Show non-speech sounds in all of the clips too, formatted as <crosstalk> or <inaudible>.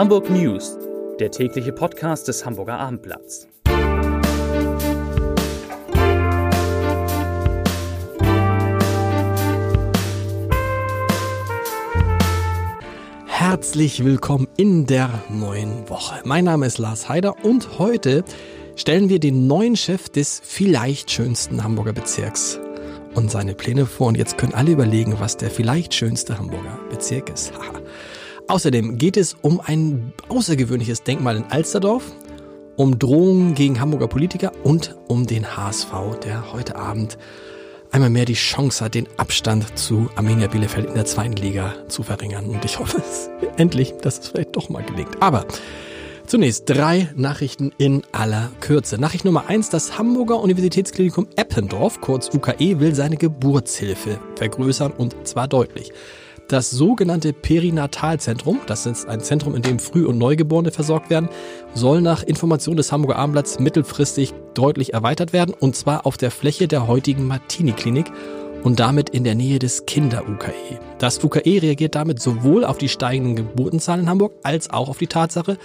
Hamburg News, der tägliche Podcast des Hamburger Abendblatts. Herzlich willkommen in der neuen Woche. Mein Name ist Lars Heider und heute stellen wir den neuen Chef des vielleicht schönsten Hamburger Bezirks und seine Pläne vor. Und jetzt können alle überlegen, was der vielleicht schönste Hamburger Bezirk ist. <laughs> Außerdem geht es um ein außergewöhnliches Denkmal in Alsterdorf, um Drohungen gegen Hamburger Politiker und um den HSV, der heute Abend einmal mehr die Chance hat, den Abstand zu Arminia Bielefeld in der zweiten Liga zu verringern. Und ich hoffe es endlich, dass es vielleicht doch mal gelingt. Aber zunächst drei Nachrichten in aller Kürze. Nachricht Nummer eins, das Hamburger Universitätsklinikum Eppendorf, kurz UKE, will seine Geburtshilfe vergrößern und zwar deutlich. Das sogenannte Perinatalzentrum, das ist ein Zentrum, in dem Früh- und Neugeborene versorgt werden, soll nach Information des Hamburger Abendblatts mittelfristig deutlich erweitert werden und zwar auf der Fläche der heutigen Martini-Klinik und damit in der Nähe des Kinder-UKE. Das UKE reagiert damit sowohl auf die steigenden Geburtenzahlen in Hamburg als auch auf die Tatsache,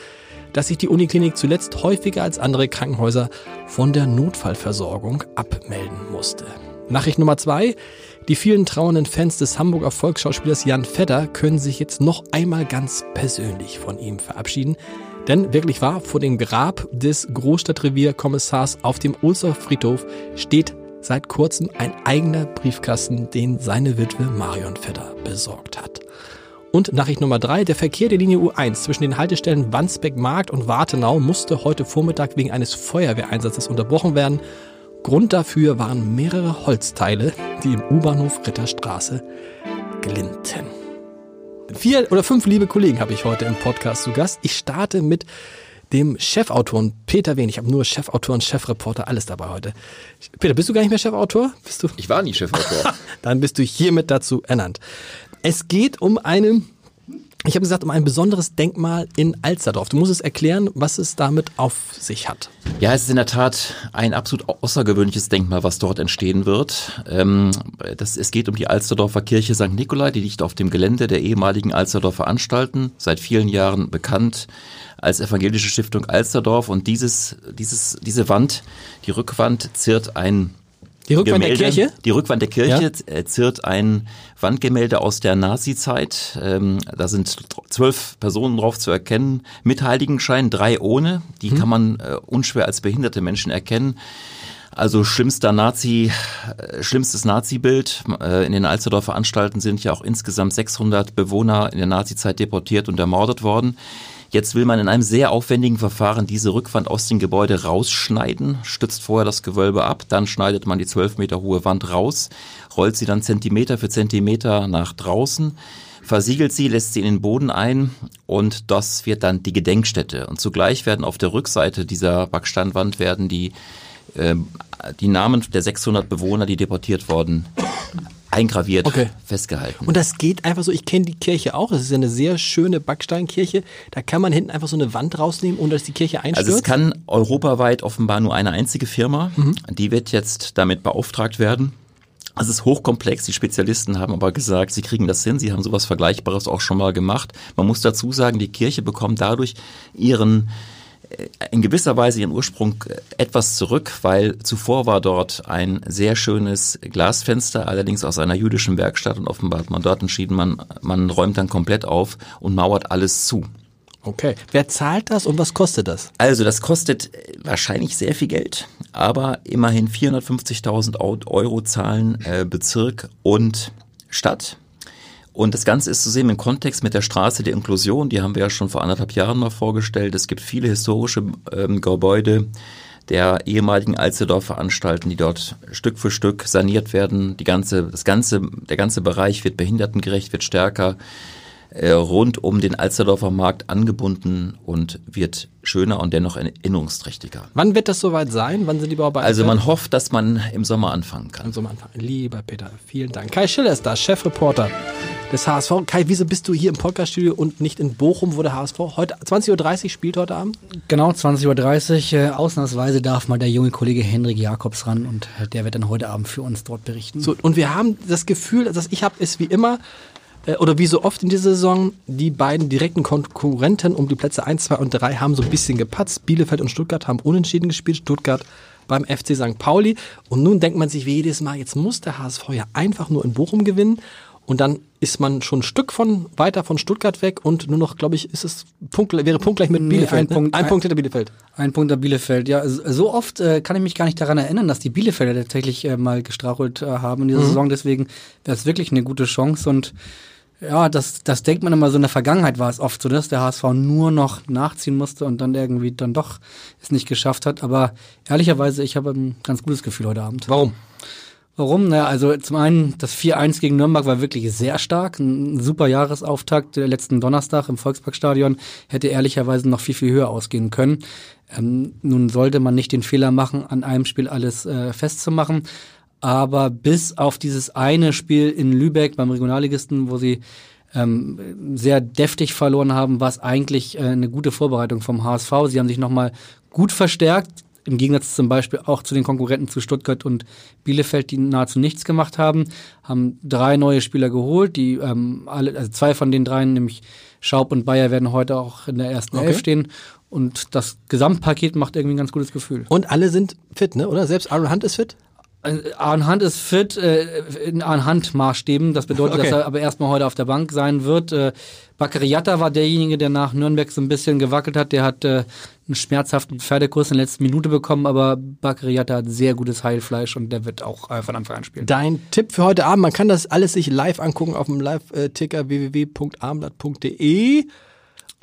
dass sich die Uniklinik zuletzt häufiger als andere Krankenhäuser von der Notfallversorgung abmelden musste. Nachricht Nummer zwei. Die vielen trauernden Fans des Hamburger Volksschauspielers Jan Fedder können sich jetzt noch einmal ganz persönlich von ihm verabschieden. Denn wirklich wahr, vor dem Grab des Großstadtrevierkommissars auf dem Ulster Friedhof steht seit kurzem ein eigener Briefkasten, den seine Witwe Marion Fedder besorgt hat. Und Nachricht Nummer drei, der Verkehr der Linie U1 zwischen den Haltestellen Wandsbeck Markt und Wartenau musste heute Vormittag wegen eines Feuerwehreinsatzes unterbrochen werden. Grund dafür waren mehrere Holzteile, die im U-Bahnhof Ritterstraße glinten. Vier oder fünf liebe Kollegen habe ich heute im Podcast zu Gast. Ich starte mit dem Chefautor Peter Wehn. Ich habe nur Chefautor und Chefreporter, alles dabei heute. Peter, bist du gar nicht mehr Chefautor? Bist du? Ich war nie Chefautor. <laughs> Dann bist du hiermit dazu ernannt. Es geht um eine ich habe gesagt, um ein besonderes Denkmal in Alsterdorf. Du musst es erklären, was es damit auf sich hat. Ja, es ist in der Tat ein absolut außergewöhnliches Denkmal, was dort entstehen wird. Ähm, das, es geht um die Alsterdorfer Kirche St. Nikolai, die liegt auf dem Gelände der ehemaligen Alsterdorfer Anstalten, seit vielen Jahren bekannt als evangelische Stiftung Alsterdorf. Und dieses, dieses, diese Wand, die Rückwand, ziert ein die Rückwand Gemälde, der Kirche? Die Rückwand der Kirche Ja. ziert ein Wandgemälde aus der Nazi-Zeit. Ähm, da sind zwölf Personen drauf zu erkennen, mit Heiligenschein, drei ohne. Die Hm. kann man äh, unschwer als behinderte Menschen erkennen. Also schlimmster Nazi, äh, schlimmstes Nazi-Bild. Äh, in den Alsterdorfer Anstalten sind ja auch insgesamt 600 Bewohner in der Nazi-Zeit deportiert und ermordet worden. Jetzt will man in einem sehr aufwendigen Verfahren diese Rückwand aus dem Gebäude rausschneiden, stützt vorher das Gewölbe ab, dann schneidet man die 12 Meter hohe Wand raus, rollt sie dann Zentimeter für Zentimeter nach draußen, versiegelt sie, lässt sie in den Boden ein und das wird dann die Gedenkstätte. Und zugleich werden auf der Rückseite dieser Backsteinwand werden die, ähm, die Namen der 600 Bewohner, die deportiert wurden, eingraviert, Okay. festgehalten. Und das geht einfach so, ich kenne die Kirche auch, das ist ja eine sehr schöne Backsteinkirche. Da kann man hinten einfach so eine Wand rausnehmen, ohne dass die Kirche einstürzt. Also es kann europaweit offenbar nur eine einzige Firma, die wird jetzt damit beauftragt werden. Also es ist hochkomplex, die Spezialisten haben aber gesagt, sie kriegen das hin, sie haben sowas Vergleichbares auch schon mal gemacht. Man muss dazu sagen, die Kirche bekommt dadurch ihren in gewisser Weise ihren Ursprung äh, etwas zurück, weil zuvor war dort ein sehr schönes Glasfenster, allerdings aus einer jüdischen Werkstatt und offenbar hat man dort entschieden, man, man räumt dann komplett auf und mauert alles zu. okay. Wer zahlt das und was kostet das? Also das kostet äh, wahrscheinlich sehr viel Geld, aber immerhin 450.000 Au- Euro zahlen äh, Bezirk und Stadt. Und das Ganze ist zu sehen im Kontext mit der Straße der Inklusion, die haben wir ja schon vor anderthalb Jahren mal vorgestellt. Es gibt viele historische ähm, Gebäude der ehemaligen Alsterdorfer Anstalten, die dort Stück für Stück saniert werden. Die ganze, das ganze, der ganze Bereich wird behindertengerecht, wird stärker äh, rund um den Alsterdorfer Markt angebunden und wird schöner und dennoch erinnerungsträchtiger. Wann wird das soweit sein? Wann sind die Bauarbeiten? Also man hofft, dass man im Sommer anfangen kann. Also am Anfang. Lieber Peter, vielen Dank. Kai Schiller ist da, Chefreporter des HSV. Kai, wieso bist du hier im Podcaststudio und nicht in Bochum, wo der HSV heute 20.30 Uhr spielt heute Abend? Genau, 20.30 Uhr. Äh, ausnahmsweise darf mal der junge Kollege Hendrik Jakobs ran und der wird dann heute Abend für uns dort berichten. So, und wir haben das Gefühl, das ich habe, ist wie immer, äh, oder wie so oft in dieser Saison, die beiden direkten Konkurrenten um die Plätze 1, 2 und 3 haben so ein bisschen gepatzt. Bielefeld und Stuttgart haben unentschieden gespielt. Stuttgart beim FC St. Pauli. Und nun denkt man sich wie jedes Mal, jetzt muss der HSV ja einfach nur in Bochum gewinnen. Und dann ist man schon ein Stück von weiter von Stuttgart weg und nur noch, glaube ich, ist es Punkt, wäre punktgleich mit Nee, Bielefeld. ein ne? Punkt- ein Punkt hinter Bielefeld. Ein Punkt der Bielefeld. Ja, so so oft äh, kann ich mich gar nicht daran erinnern, dass die Bielefelder tatsächlich äh, mal gestrauchelt äh, haben in dieser Saison. Deswegen wäre es wirklich eine gute Chance. Und ja, das, das denkt man immer so in der Vergangenheit war es oft so, dass der HSV nur noch nachziehen musste und dann irgendwie dann doch es nicht geschafft hat. Aber ehrlicherweise, ich habe ein ganz gutes Gefühl heute Abend. Warum? Warum? Naja, also zum einen, das 4-1 gegen Nürnberg war wirklich sehr stark. Ein super Jahresauftakt der letzten Donnerstag im Volksparkstadion hätte ehrlicherweise noch viel, viel höher ausgehen können. Ähm, nun sollte man nicht den Fehler machen, an einem Spiel alles äh, festzumachen. Aber bis auf dieses eine Spiel in Lübeck beim Regionalligisten, wo sie ähm, sehr deftig verloren haben, war es eigentlich äh, eine gute Vorbereitung vom HSV. Sie haben sich nochmal gut verstärkt, im Gegensatz zum Beispiel auch zu den Konkurrenten zu Stuttgart und Bielefeld, die nahezu nichts gemacht haben, haben drei neue Spieler geholt, die ähm, alle, also zwei von den dreien, nämlich Schaub und Bayer, werden heute auch in der ersten Okay. Elf stehen. Und das Gesamtpaket macht irgendwie ein ganz gutes Gefühl. Und alle sind fit, ne? Oder? Selbst Aaron Hunt ist fit? Äh, Arne Hunt ist fit äh, in Arne Hunt Maßstäben. Das bedeutet, Okay. dass er aber erstmal heute auf der Bank sein wird. Äh, Bakariata war derjenige, der nach Nürnberg so ein bisschen gewackelt hat. Der hat äh, einen schmerzhaften Pferdekurs in der letzten Minute bekommen, aber Bakariata hat sehr gutes Heilfleisch und der wird auch äh, von Anfang an spielen. Dein Tipp für heute Abend, man kann das alles sich live angucken auf dem Live-Ticker www.abendblatt.de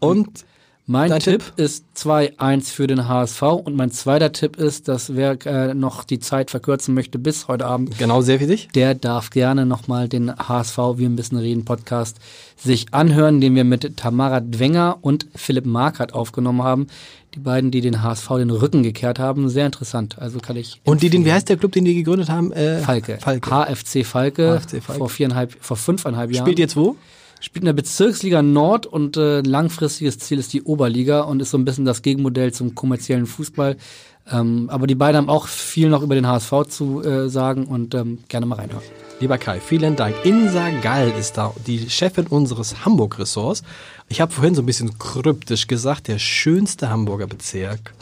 und Mein Dein Tipp, Tipp? ist 2-1 für den HSV und mein zweiter Tipp ist, dass wer äh, noch die Zeit verkürzen möchte bis heute Abend, genau sehr für dich. der darf gerne nochmal den HSV Wir ein bisschen reden Podcast sich anhören, den wir mit Tamara Dwenger und Philipp Markert aufgenommen haben. Die beiden, die den HSV den Rücken gekehrt haben. Sehr interessant. Also kann ich. Und die, den, wie heißt der Club, den die gegründet haben? Äh, Falke. Falke. HFC Falke. HFC Falke. Vor viereinhalb, vor fünfeinhalb Jahren. Spielt jetzt wo? Spielt in der Bezirksliga Nord und äh, langfristiges Ziel ist die Oberliga und ist so ein bisschen das Gegenmodell zum kommerziellen Fußball. Ähm, aber die beiden haben auch viel noch über den HSV zu äh, sagen und ähm, gerne mal reinhören. Lieber Kai, vielen Dank. Insa Gall ist da, die Chefin unseres Hamburg-Ressorts. Ich habe vorhin so ein bisschen kryptisch gesagt, der schönste Hamburger Bezirk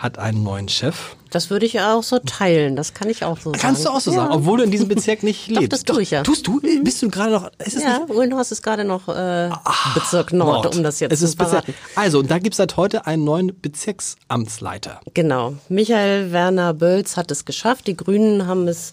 hat einen neuen Chef. Das würde ich ja auch so teilen. Das kann ich auch so sagen. Kannst du auch so ja. sagen, obwohl du in diesem Bezirk nicht <laughs> Doch, lebst. das tue ich ja. Tust du? Bist du gerade noch? Ist es Ja, nicht? Uhlenhorst ist gerade noch äh, Bezirk Nord, um das jetzt es zu ist Bezirk. verraten. Also, und da gibt es seit heute einen neuen Bezirksamtsleiter. Genau. Michael Werner Bölz hat es geschafft. Die Grünen haben es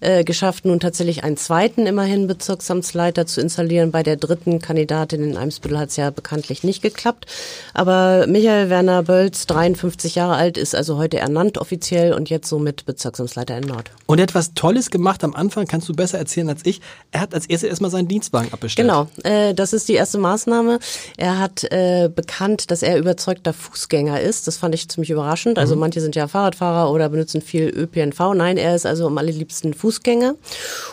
äh, geschafft, nun tatsächlich einen zweiten immerhin Bezirksamtsleiter zu installieren. Bei der dritten Kandidatin in Eimsbüttel hat es ja bekanntlich nicht geklappt. Aber Michael Werner Bölz, 53 Jahre alt, ist also heute ernannt offiziell und jetzt somit Bezirksamtsleiter in Nord. Und er hat was Tolles gemacht am Anfang, kannst du besser erzählen als ich. Er hat als erstes erstmal seinen Dienstwagen abbestellt. Genau, äh, das ist die erste Maßnahme. Er hat äh, bekannt, dass er überzeugter Fußgänger ist. Das fand ich ziemlich überraschend. Also manche sind ja Fahrradfahrer oder benutzen viel ÖPNV. Nein, er ist also am allerliebsten Fußgänger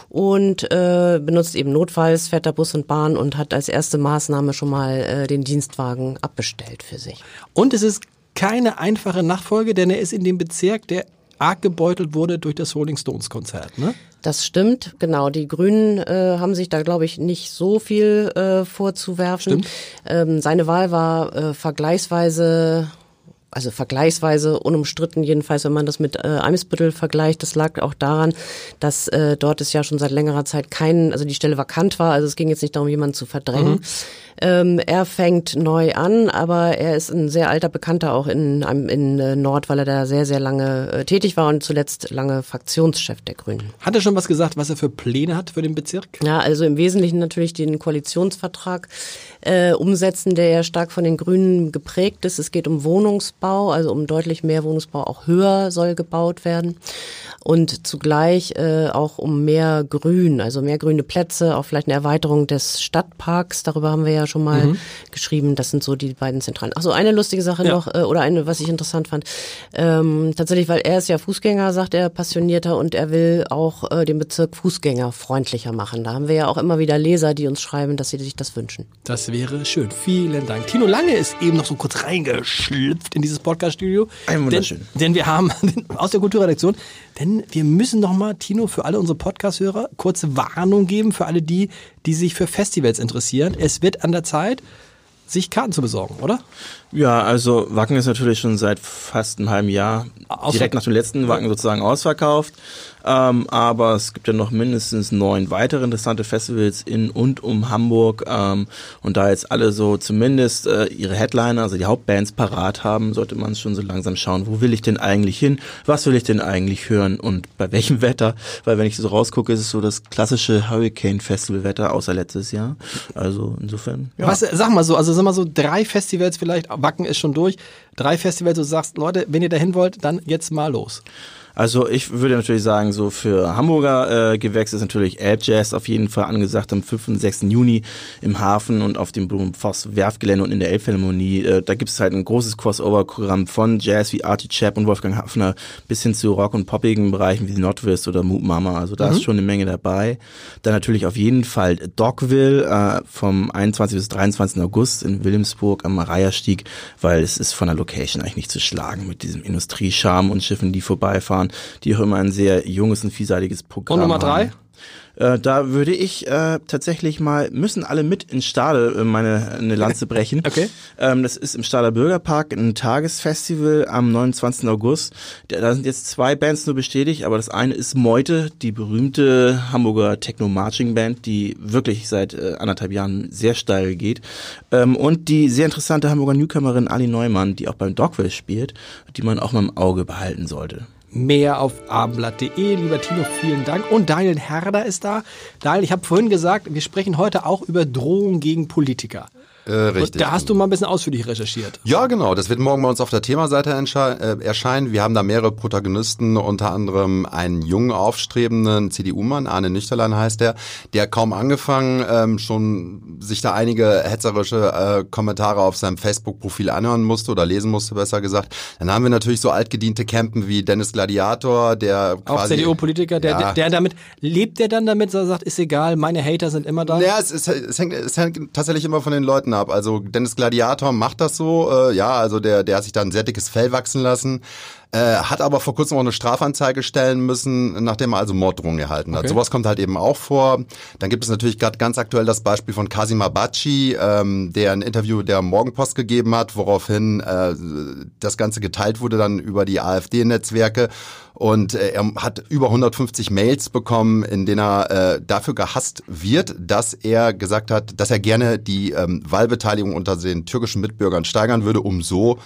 und äh, benutzt eben notfalls, fährt da Bus und Bahn und hat als erste Maßnahme schon mal äh, den Dienstwagen abbestellt für sich. Und es ist keine einfache Nachfolge, denn er ist in dem Bezirk, der arg gebeutelt wurde durch das Rolling Stones Konzert. Ne? Das stimmt, genau. Die Grünen äh, haben sich da, glaube ich, nicht so viel äh, vorzuwerfen. Ähm, seine Wahl war äh, vergleichsweise, also vergleichsweise unumstritten, jedenfalls, wenn man das mit äh, Eimsbüttel vergleicht. Das lag auch daran, dass äh, dort es ja schon seit längerer Zeit kein, also die Stelle vakant war. Also es ging jetzt nicht darum, jemanden zu verdrängen. Ähm, er fängt neu an, aber er ist ein sehr alter Bekannter auch in, in äh, Nord, weil er da sehr, sehr lange äh, tätig war und zuletzt lange Fraktionschef der Grünen. Hat er schon was gesagt, was er für Pläne hat für den Bezirk? Ja, also im Wesentlichen natürlich den Koalitionsvertrag äh, umsetzen, der ja stark von den Grünen geprägt ist. Es geht um Wohnungsbau, also um deutlich mehr Wohnungsbau, auch höher soll gebaut werden. Und zugleich äh, auch um mehr Grün, also mehr grüne Plätze, auch vielleicht eine Erweiterung des Stadtparks. Darüber haben wir ja schon mal geschrieben. Das sind so die beiden zentralen. Ach so, eine lustige Sache Ja. noch, äh, oder eine, was ich interessant fand. Ähm, tatsächlich, weil er ist ja Fußgänger, sagt er, passionierter und er will auch äh, den Bezirk fußgängerfreundlicher machen. Da haben wir ja auch immer wieder Leser, die uns schreiben, dass sie sich das wünschen. Das wäre schön. Vielen Dank. Tino Lange ist eben noch so kurz reingeschlüpft in diese dieses Podcast-Studio. Ein wunderschön. Denn, denn wir haben <laughs> aus der Kulturredaktion, denn wir müssen nochmal, Tino, für alle unsere Podcast-Hörer kurze Warnung geben, für alle die, die sich für Festivals interessieren. Es wird an der Zeit, sich Karten zu besorgen, oder? Ja, also Wacken ist natürlich schon seit fast einem halben Jahr Ausver- direkt nach dem letzten Wacken sozusagen ausverkauft. Ähm, aber es gibt ja noch mindestens neun weitere interessante Festivals in und um Hamburg. Ähm, und da jetzt alle so zumindest äh, ihre Headliner, also die Hauptbands parat haben, sollte man schon so langsam schauen, wo will ich denn eigentlich hin? Was will ich denn eigentlich hören? Und bei welchem <laughs> Wetter? Weil wenn ich so rausgucke, ist es so das klassische Hurricane Festival Wetter, außer letztes Jahr. Also insofern. Ja. Was, sag mal so, also sag mal so drei Festivals vielleicht, Wacken ist schon durch, drei Festivals, du sagst, Leute, wenn ihr dahin wollt, dann jetzt mal los. Also ich würde natürlich sagen, so für Hamburger äh, Gewächse ist natürlich Elb Jazz auf jeden Fall angesagt am 5. und 6. Juni im Hafen und auf dem Blumenfoss Werfgelände und in der Elbphilharmonie. Äh, da gibt es halt ein großes Crossover-Programm von Jazz wie Artie Chap und Wolfgang Hafner bis hin zu Rock- und poppigen Bereichen wie Nordwest oder Moot Mama. Also da ist schon eine Menge dabei. Dann natürlich auf jeden Fall Dogville äh, vom 21. bis 23. August in Wilhelmsburg am Mariastieg, weil es ist von der Location eigentlich nicht zu schlagen mit diesem Industriescharm und Schiffen, die vorbeifahren, die auch immer ein sehr junges und vielseitiges Programm Und Nummer drei? haben. Äh, da würde ich äh, tatsächlich mal, müssen alle mit ins Stade äh, meine eine Lanze <laughs> brechen. Okay. Ähm, das ist im Stader Bürgerpark ein Tagesfestival am 29. August. Da, da sind jetzt zwei Bands nur bestätigt, aber das eine ist Meute, die berühmte Hamburger Techno-Marching-Band, die wirklich seit äh, anderthalb Jahren sehr steil geht. Ähm, und die sehr interessante Hamburger Newcomerin Ali Neumann, die auch beim Dogville spielt, die man auch mal im Auge behalten sollte. Mehr auf abendblatt.de. Lieber Tino, vielen Dank. Und Daniel Herder ist da. Daniel, ich habe vorhin gesagt, wir sprechen heute auch über Drohungen gegen Politiker. Äh, richtig. Da hast du mal ein bisschen ausführlich recherchiert. Ja, genau. Das wird morgen bei uns auf der Themaseite äh, erscheinen. Wir haben da mehrere Protagonisten, unter anderem einen jungen, aufstrebenden CDU-Mann, Arne Nüchterlein heißt der, der kaum angefangen ähm, schon sich da einige hetzerische äh, Kommentare auf seinem Facebook-Profil anhören musste oder lesen musste, besser gesagt. Dann haben wir natürlich so altgediente Campen wie Dennis Gladiator, der Auch quasi... CDU-Politiker, der, Ja. der, der damit, lebt der dann damit, dass er sagt, ist egal, meine Hater sind immer da? Ja, es, es, es, hängt, es hängt tatsächlich immer von den Leuten ab. Also Dennis Gladiator macht das so, äh, ja, also der, der hat sich da ein sehr dickes Fell wachsen lassen, äh, hat aber vor kurzem auch eine Strafanzeige stellen müssen, nachdem er also Morddrohungen erhalten hat. Okay. Sowas kommt halt eben auch vor. Dann gibt es natürlich gerade ganz aktuell das Beispiel von Kasim Abachi, ähm, der ein Interview der Morgenpost gegeben hat, woraufhin äh, das Ganze geteilt wurde dann über die AfD-Netzwerke. Und äh, er hat über 150 Mails bekommen, in denen er äh, dafür gehasst wird, dass er gesagt hat, dass er gerne die ähm, Wahlbeteiligung unter den türkischen Mitbürgern steigern würde, um so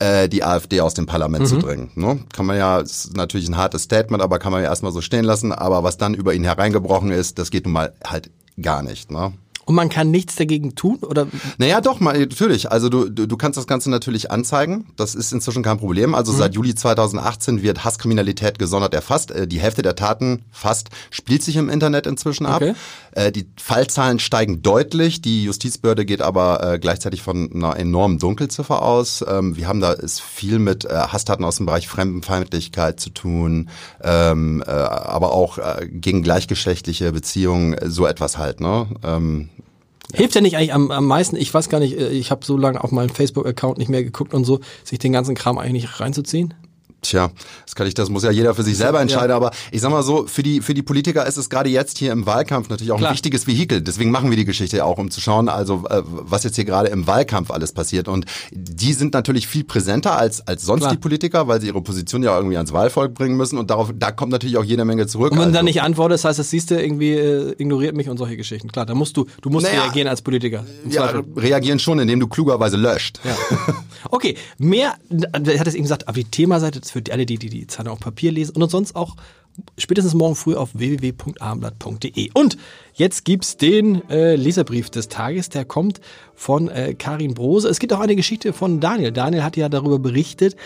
die AfD aus dem Parlament zu drängen. Ne? Kann man ja, ist natürlich ein hartes Statement, aber kann man ja erstmal so stehen lassen. Aber was dann über ihn hereingebrochen ist, das geht nun mal halt gar nicht. Ne? Und man kann nichts dagegen tun? Oder Naja, doch, mal, natürlich. Also du, du, du kannst das Ganze natürlich anzeigen. Das ist inzwischen kein Problem. Also seit Juli 2018 wird Hasskriminalität gesondert erfasst. Äh, Die Hälfte der Taten fast spielt sich im Internet inzwischen ab. Okay. Äh, Die Fallzahlen steigen deutlich. Die Justizbehörde geht aber äh, gleichzeitig von einer enormen Dunkelziffer aus. Ähm, Wir haben da ist viel mit Hasstaten aus dem Bereich Fremdenfeindlichkeit zu tun, ähm, äh, aber auch gegen gleichgeschlechtliche Beziehungen, so etwas halt. Ne? Hilft ja nicht eigentlich am, am meisten? Ich weiß gar nicht, äh, ich habe so lange auf meinem Facebook-Account nicht mehr geguckt und so, sich den ganzen Kram eigentlich reinzuziehen. Tja, das kann ich, das muss ja jeder für sich selber entscheiden. Aber ich sag mal so, für die für die Politiker ist es gerade jetzt hier im Wahlkampf natürlich auch Klar. ein wichtiges Vehikel. Deswegen machen wir die Geschichte ja auch, um zu schauen, also äh, was jetzt hier gerade im Wahlkampf alles passiert. Und die sind natürlich viel präsenter als als sonst Klar. die Politiker, weil sie ihre Position ja irgendwie ans Wahlvolk bringen müssen. Und darauf da kommt natürlich auch jede Menge zurück. Und wenn du also. dann nicht antwortest, heißt das, siehst du, irgendwie äh, ignoriert mich und solche Geschichten. Klar, da musst du, du musst Naja, reagieren als Politiker. Ja, reagieren schon, indem du klugerweise löscht. Ja. Okay, mehr, er hat es eben gesagt, aber die Themaseite, für alle, die die, die Zeitung auf Papier lesen und sonst auch spätestens morgen früh auf www.abendblatt.de. Und jetzt gibt's den äh, Leserbrief des Tages, der kommt von äh, Karin Brose. Es gibt auch eine Geschichte von Daniel. Daniel hat ja darüber berichtet,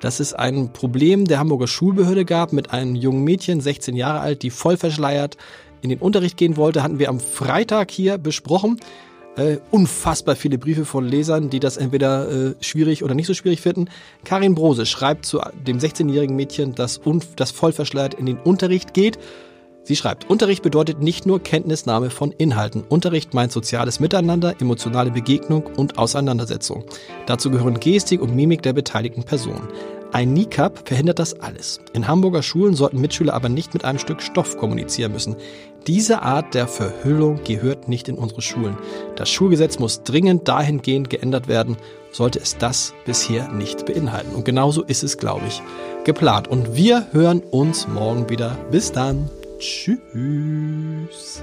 dass es ein Problem der Hamburger Schulbehörde gab mit einem jungen Mädchen, 16 Jahre alt, die voll verschleiert in den Unterricht gehen wollte. Hatten wir am Freitag hier besprochen äh, unfassbar viele Briefe von Lesern, die das entweder äh, schwierig oder nicht so schwierig finden. Karin Brose schreibt zu dem 16-jährigen Mädchen, das, das voll verschleiert in den Unterricht geht. Sie schreibt, Unterricht bedeutet nicht nur Kenntnisnahme von Inhalten. Unterricht meint soziales Miteinander, emotionale Begegnung und Auseinandersetzung. Dazu gehören Gestik und Mimik der beteiligten Personen. Ein NICAP verhindert das alles. In Hamburger Schulen sollten Mitschüler aber nicht mit einem Stück Stoff kommunizieren müssen. Diese Art der Verhüllung gehört nicht in unsere Schulen. Das Schulgesetz muss dringend dahingehend geändert werden, sollte es das bisher nicht beinhalten. Und genauso ist es, glaube ich, geplant. Und wir hören uns morgen wieder. Bis dann. Tschüss.